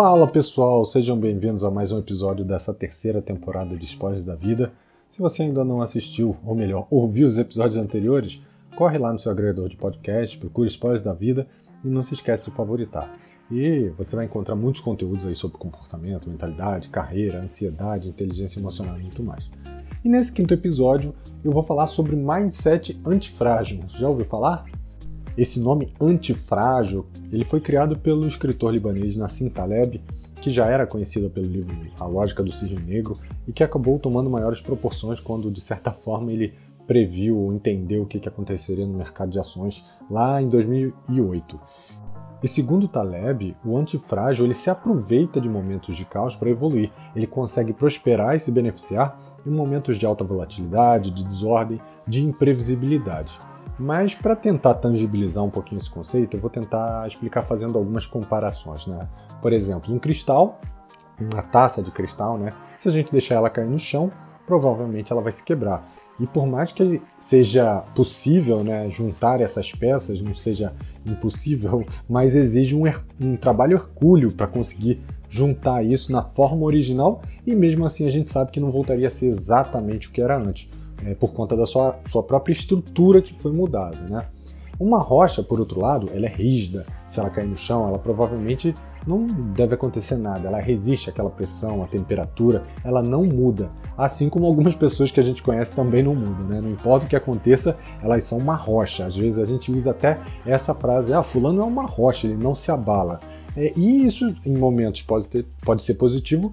Fala pessoal, sejam bem-vindos a mais um episódio dessa terceira temporada de Spoilers da Vida. Se você ainda não assistiu, ou melhor, ouviu os episódios anteriores, corre lá no seu agregador de podcast, procure Spoilers da Vida e não se esquece de favoritar. E você vai encontrar muitos conteúdos aí sobre comportamento, mentalidade, carreira, ansiedade, inteligência emocional e muito mais. E nesse quinto episódio eu vou falar sobre mindset antifrágil. Já ouviu falar? Esse nome antifrágil ele foi criado pelo escritor libanês Nassim Taleb, que já era conhecido pelo livro A Lógica do Cisne Negro e que acabou tomando maiores proporções quando, de certa forma, ele previu ou entendeu o que aconteceria no mercado de ações lá em 2008. E segundo Taleb, o antifrágil ele se aproveita de momentos de caos para evoluir. Ele consegue prosperar e se beneficiar em momentos de alta volatilidade, de desordem, de imprevisibilidade. Mas para tentar tangibilizar um pouquinho esse conceito, eu vou tentar explicar fazendo algumas comparações. Né? Por exemplo, um cristal, uma taça de cristal, né? se a gente deixar ela cair no chão, provavelmente ela vai se quebrar. E por mais que seja possível né, juntar essas peças, não seja impossível, mas exige um, um trabalho hercúleo para conseguir juntar isso na forma original e mesmo assim a gente sabe que não voltaria a ser exatamente o que era antes é, por conta da sua, sua própria estrutura que foi mudada. Né? Uma rocha, por outro lado, ela é rígida. Se ela cair no chão, ela provavelmente não deve acontecer nada. Ela resiste àquela pressão, à temperatura, ela não muda. Assim como algumas pessoas que a gente conhece também não mudam. Né? Não importa o que aconteça, elas são uma rocha. Às vezes a gente usa até essa frase: ah, fulano é uma rocha, ele não se abala. É, e isso, em momentos, pode, ter, pode ser positivo,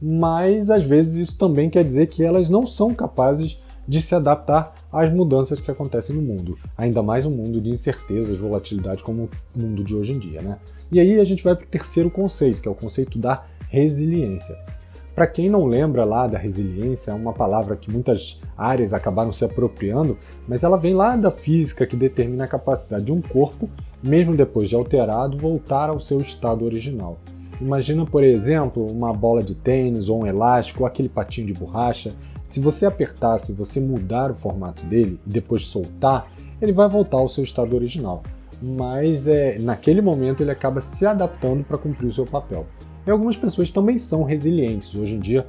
mas às vezes isso também quer dizer que elas não são capazes de se adaptar às mudanças que acontecem no mundo, ainda mais um mundo de incertezas, volatilidade como o mundo de hoje em dia. Né? E aí a gente vai para o terceiro conceito, que é o conceito da resiliência. Para quem não lembra lá da resiliência, é uma palavra que muitas áreas acabaram se apropriando, mas ela vem lá da física que determina a capacidade de um corpo, mesmo depois de alterado, voltar ao seu estado original. Imagina, por exemplo, uma bola de tênis ou um elástico ou aquele patinho de borracha se você apertar, se você mudar o formato dele e depois soltar, ele vai voltar ao seu estado original. Mas é, naquele momento ele acaba se adaptando para cumprir o seu papel. E algumas pessoas também são resilientes. Hoje em dia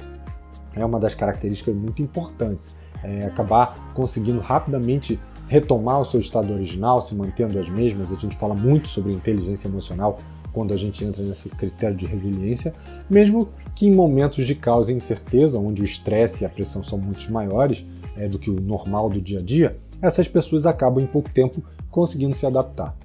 é uma das características muito importantes. É acabar conseguindo rapidamente retomar o seu estado original, se mantendo as mesmas. A gente fala muito sobre inteligência emocional quando a gente entra nesse critério de resiliência, mesmo que em momentos de caos e incerteza, onde o estresse e a pressão são muito maiores é, do que o normal do dia a dia, essas pessoas acabam em pouco tempo conseguindo se adaptar.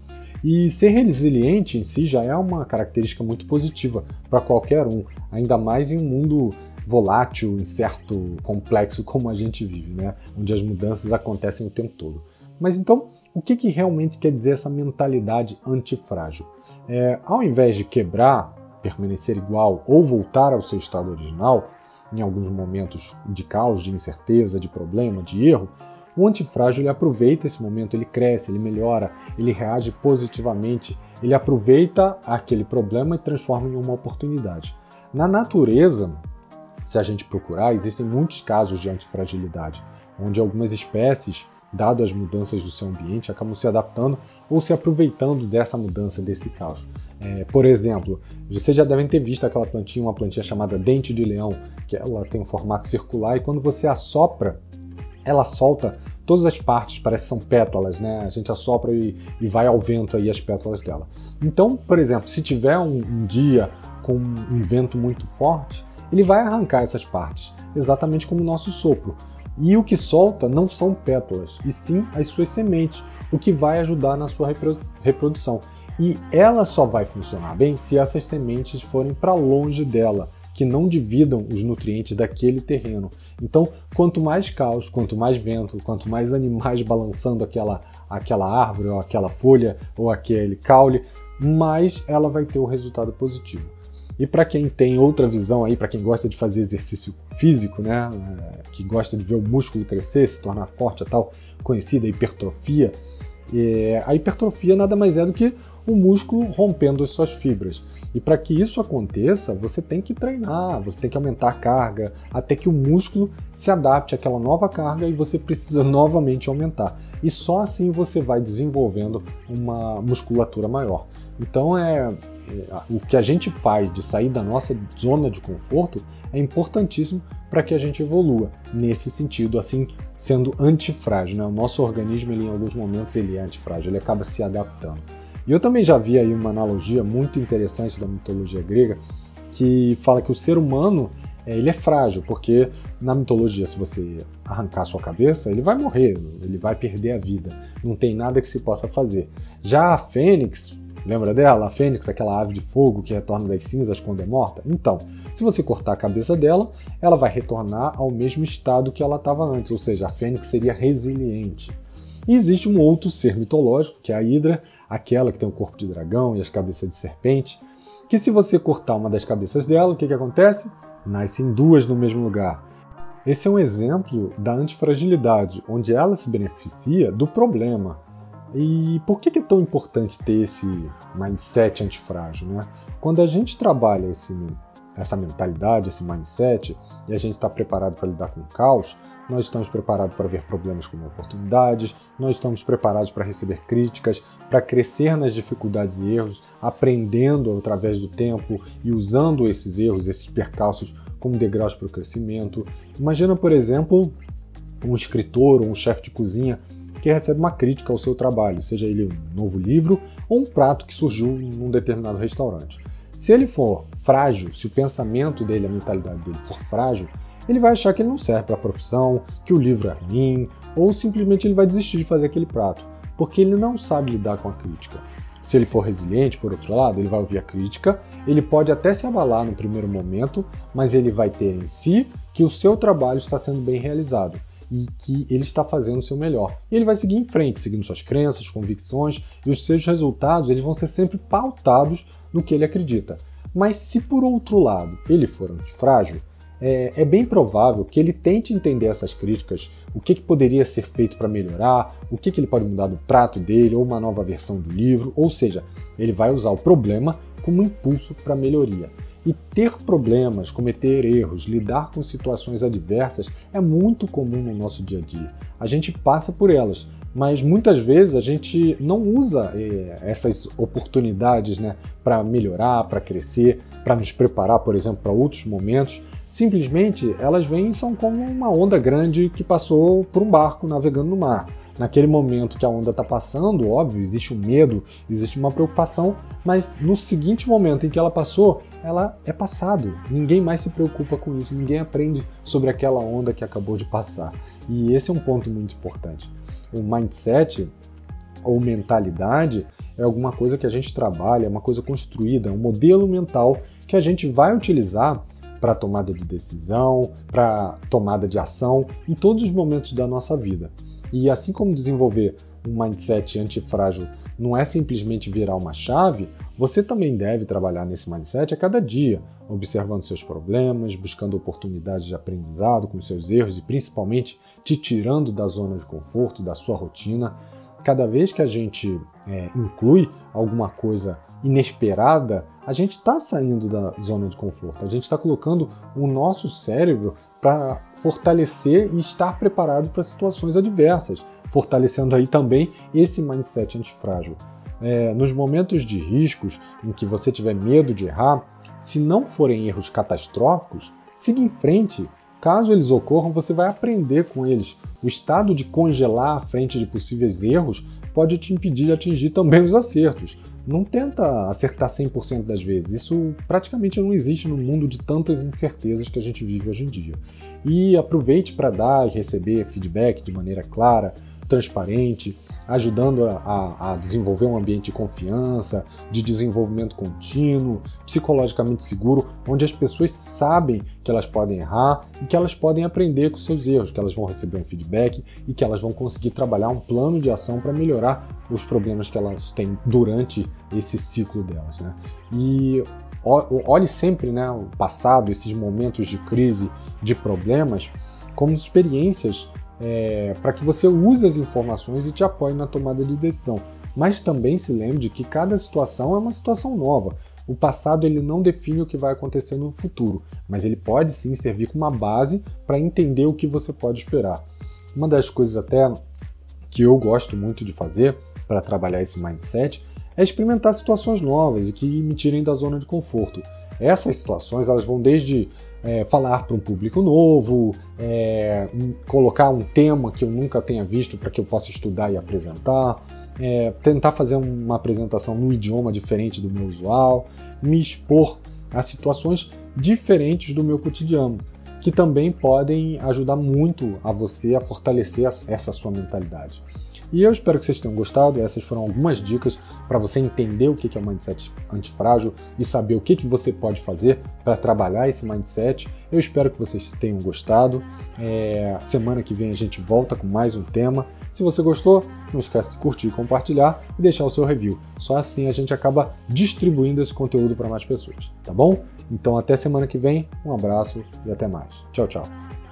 E ser resiliente em si já é uma característica muito positiva para qualquer um, ainda mais em um mundo volátil, incerto, complexo como a gente vive, né? onde as mudanças acontecem o tempo todo. Mas então, o que, que realmente quer dizer essa mentalidade antifrágil? É, ao invés de quebrar, permanecer igual ou voltar ao seu estado original, em alguns momentos de caos, de incerteza, de problema, de erro, o antifrágil ele aproveita esse momento, ele cresce, ele melhora, ele reage positivamente, ele aproveita aquele problema e transforma em uma oportunidade. Na natureza, se a gente procurar, existem muitos casos de antifragilidade, onde algumas espécies dado as mudanças do seu ambiente, acabam se adaptando ou se aproveitando dessa mudança, desse caos. É, por exemplo, vocês já devem ter visto aquela plantinha, uma plantinha chamada dente de leão, que ela tem um formato circular e quando você assopra, ela solta todas as partes, parece que são pétalas, né? A gente assopra e, e vai ao vento aí as pétalas dela. Então, por exemplo, se tiver um, um dia com um vento muito forte, ele vai arrancar essas partes, exatamente como o nosso sopro. E o que solta não são pétalas, e sim as suas sementes, o que vai ajudar na sua reprodução. E ela só vai funcionar bem se essas sementes forem para longe dela, que não dividam os nutrientes daquele terreno. Então, quanto mais caos, quanto mais vento, quanto mais animais balançando aquela, aquela árvore, ou aquela folha, ou aquele caule, mais ela vai ter o um resultado positivo. E para quem tem outra visão aí, para quem gosta de fazer exercício físico, né, é, que gosta de ver o músculo crescer, se tornar forte, a tal conhecida hipertrofia, é, a hipertrofia nada mais é do que o músculo rompendo as suas fibras. E para que isso aconteça, você tem que treinar, você tem que aumentar a carga, até que o músculo se adapte àquela nova carga e você precisa novamente aumentar. E só assim você vai desenvolvendo uma musculatura maior. Então é, é, o que a gente faz de sair da nossa zona de conforto é importantíssimo para que a gente evolua nesse sentido, assim sendo antifrágil. Né? O nosso organismo, ele, em alguns momentos, ele é antifrágil, ele acaba se adaptando. E eu também já vi aí uma analogia muito interessante da mitologia grega que fala que o ser humano é, ele é frágil, porque na mitologia, se você arrancar sua cabeça, ele vai morrer, ele vai perder a vida. Não tem nada que se possa fazer. Já a fênix, lembra dela? A fênix, aquela ave de fogo que retorna das cinzas quando é morta? Então, se você cortar a cabeça dela, ela vai retornar ao mesmo estado que ela estava antes, ou seja, a fênix seria resiliente. E existe um outro ser mitológico, que é a Hidra, aquela que tem o corpo de dragão e as cabeças de serpente, que se você cortar uma das cabeças dela, o que, que acontece? Nascem duas no mesmo lugar. Esse é um exemplo da antifragilidade, onde ela se beneficia do problema. E por que é tão importante ter esse mindset antifrágil? Né? Quando a gente trabalha esse, essa mentalidade, esse mindset, e a gente está preparado para lidar com o caos, nós estamos preparados para ver problemas como oportunidades, nós estamos preparados para receber críticas, para crescer nas dificuldades e erros, aprendendo através do tempo e usando esses erros, esses percalços como degraus para o crescimento. Imagina, por exemplo, um escritor ou um chefe de cozinha que recebe uma crítica ao seu trabalho, seja ele um novo livro ou um prato que surgiu em um determinado restaurante. Se ele for frágil, se o pensamento dele, a mentalidade dele for frágil, ele vai achar que ele não serve para a profissão, que o livro é ruim, ou simplesmente ele vai desistir de fazer aquele prato, porque ele não sabe lidar com a crítica. Se ele for resiliente, por outro lado, ele vai ouvir a crítica, ele pode até se abalar no primeiro momento, mas ele vai ter em si que o seu trabalho está sendo bem realizado e que ele está fazendo o seu melhor. E ele vai seguir em frente, seguindo suas crenças, convicções, e os seus resultados eles vão ser sempre pautados no que ele acredita. Mas se por outro lado ele for antifrágil, é, é bem provável que ele tente entender essas críticas, o que, que poderia ser feito para melhorar, o que, que ele pode mudar do prato dele, ou uma nova versão do livro, ou seja, ele vai usar o problema como impulso para melhoria. E ter problemas, cometer erros, lidar com situações adversas é muito comum no nosso dia a dia. A gente passa por elas, mas muitas vezes a gente não usa é, essas oportunidades né, para melhorar, para crescer, para nos preparar, por exemplo, para outros momentos simplesmente elas vêm e são como uma onda grande que passou por um barco navegando no mar. Naquele momento que a onda está passando, óbvio, existe um medo, existe uma preocupação, mas no seguinte momento em que ela passou, ela é passado. Ninguém mais se preocupa com isso, ninguém aprende sobre aquela onda que acabou de passar. E esse é um ponto muito importante. O mindset ou mentalidade é alguma coisa que a gente trabalha, é uma coisa construída, é um modelo mental que a gente vai utilizar para tomada de decisão, para tomada de ação em todos os momentos da nossa vida. E assim como desenvolver um mindset antifrágil não é simplesmente virar uma chave, você também deve trabalhar nesse mindset a cada dia, observando seus problemas, buscando oportunidades de aprendizado com seus erros e principalmente te tirando da zona de conforto, da sua rotina. Cada vez que a gente é, inclui alguma coisa inesperada, a gente está saindo da zona de conforto, a gente está colocando o nosso cérebro para fortalecer e estar preparado para situações adversas, fortalecendo aí também esse mindset antifrágil. É, nos momentos de riscos em que você tiver medo de errar, se não forem erros catastróficos, siga em frente. Caso eles ocorram, você vai aprender com eles. O estado de congelar à frente de possíveis erros pode te impedir de atingir também os acertos não tenta acertar 100% das vezes. Isso praticamente não existe no mundo de tantas incertezas que a gente vive hoje em dia. E aproveite para dar e receber feedback de maneira clara, transparente, ajudando a, a, desenvolver um ambiente de confiança, de desenvolvimento contínuo, psicologicamente seguro, onde as pessoas sabem que elas podem errar e que elas podem aprender com seus erros, que elas vão receber um feedback e que elas vão conseguir trabalhar um plano de ação para melhorar os problemas que elas têm durante esse ciclo delas. Né? E olhe sempre né, o passado, esses momentos de crise, de problemas, como experiências é, para que você use as informações e te apoie na tomada de decisão. Mas também se lembre de que cada situação é uma situação nova. O passado ele não define o que vai acontecer no futuro, mas ele pode sim servir como uma base para entender o que você pode esperar. Uma das coisas até que eu gosto muito de fazer para trabalhar esse mindset é experimentar situações novas e que me tirem da zona de conforto. Essas situações elas vão desde é, falar para um público novo, é, colocar um tema que eu nunca tenha visto para que eu possa estudar e apresentar, é, tentar fazer uma apresentação num idioma diferente do meu usual, me expor a situações diferentes do meu cotidiano, que também podem ajudar muito a você a fortalecer essa sua mentalidade. E eu espero que vocês tenham gostado. Essas foram algumas dicas para você entender o que é o mindset antifrágil e saber o que você pode fazer para trabalhar esse mindset. Eu espero que vocês tenham gostado. É, semana que vem a gente volta com mais um tema. Se você gostou, não esquece de curtir, compartilhar e deixar o seu review. Só assim a gente acaba distribuindo esse conteúdo para mais pessoas, tá bom? Então até semana que vem, um abraço e até mais. Tchau, tchau.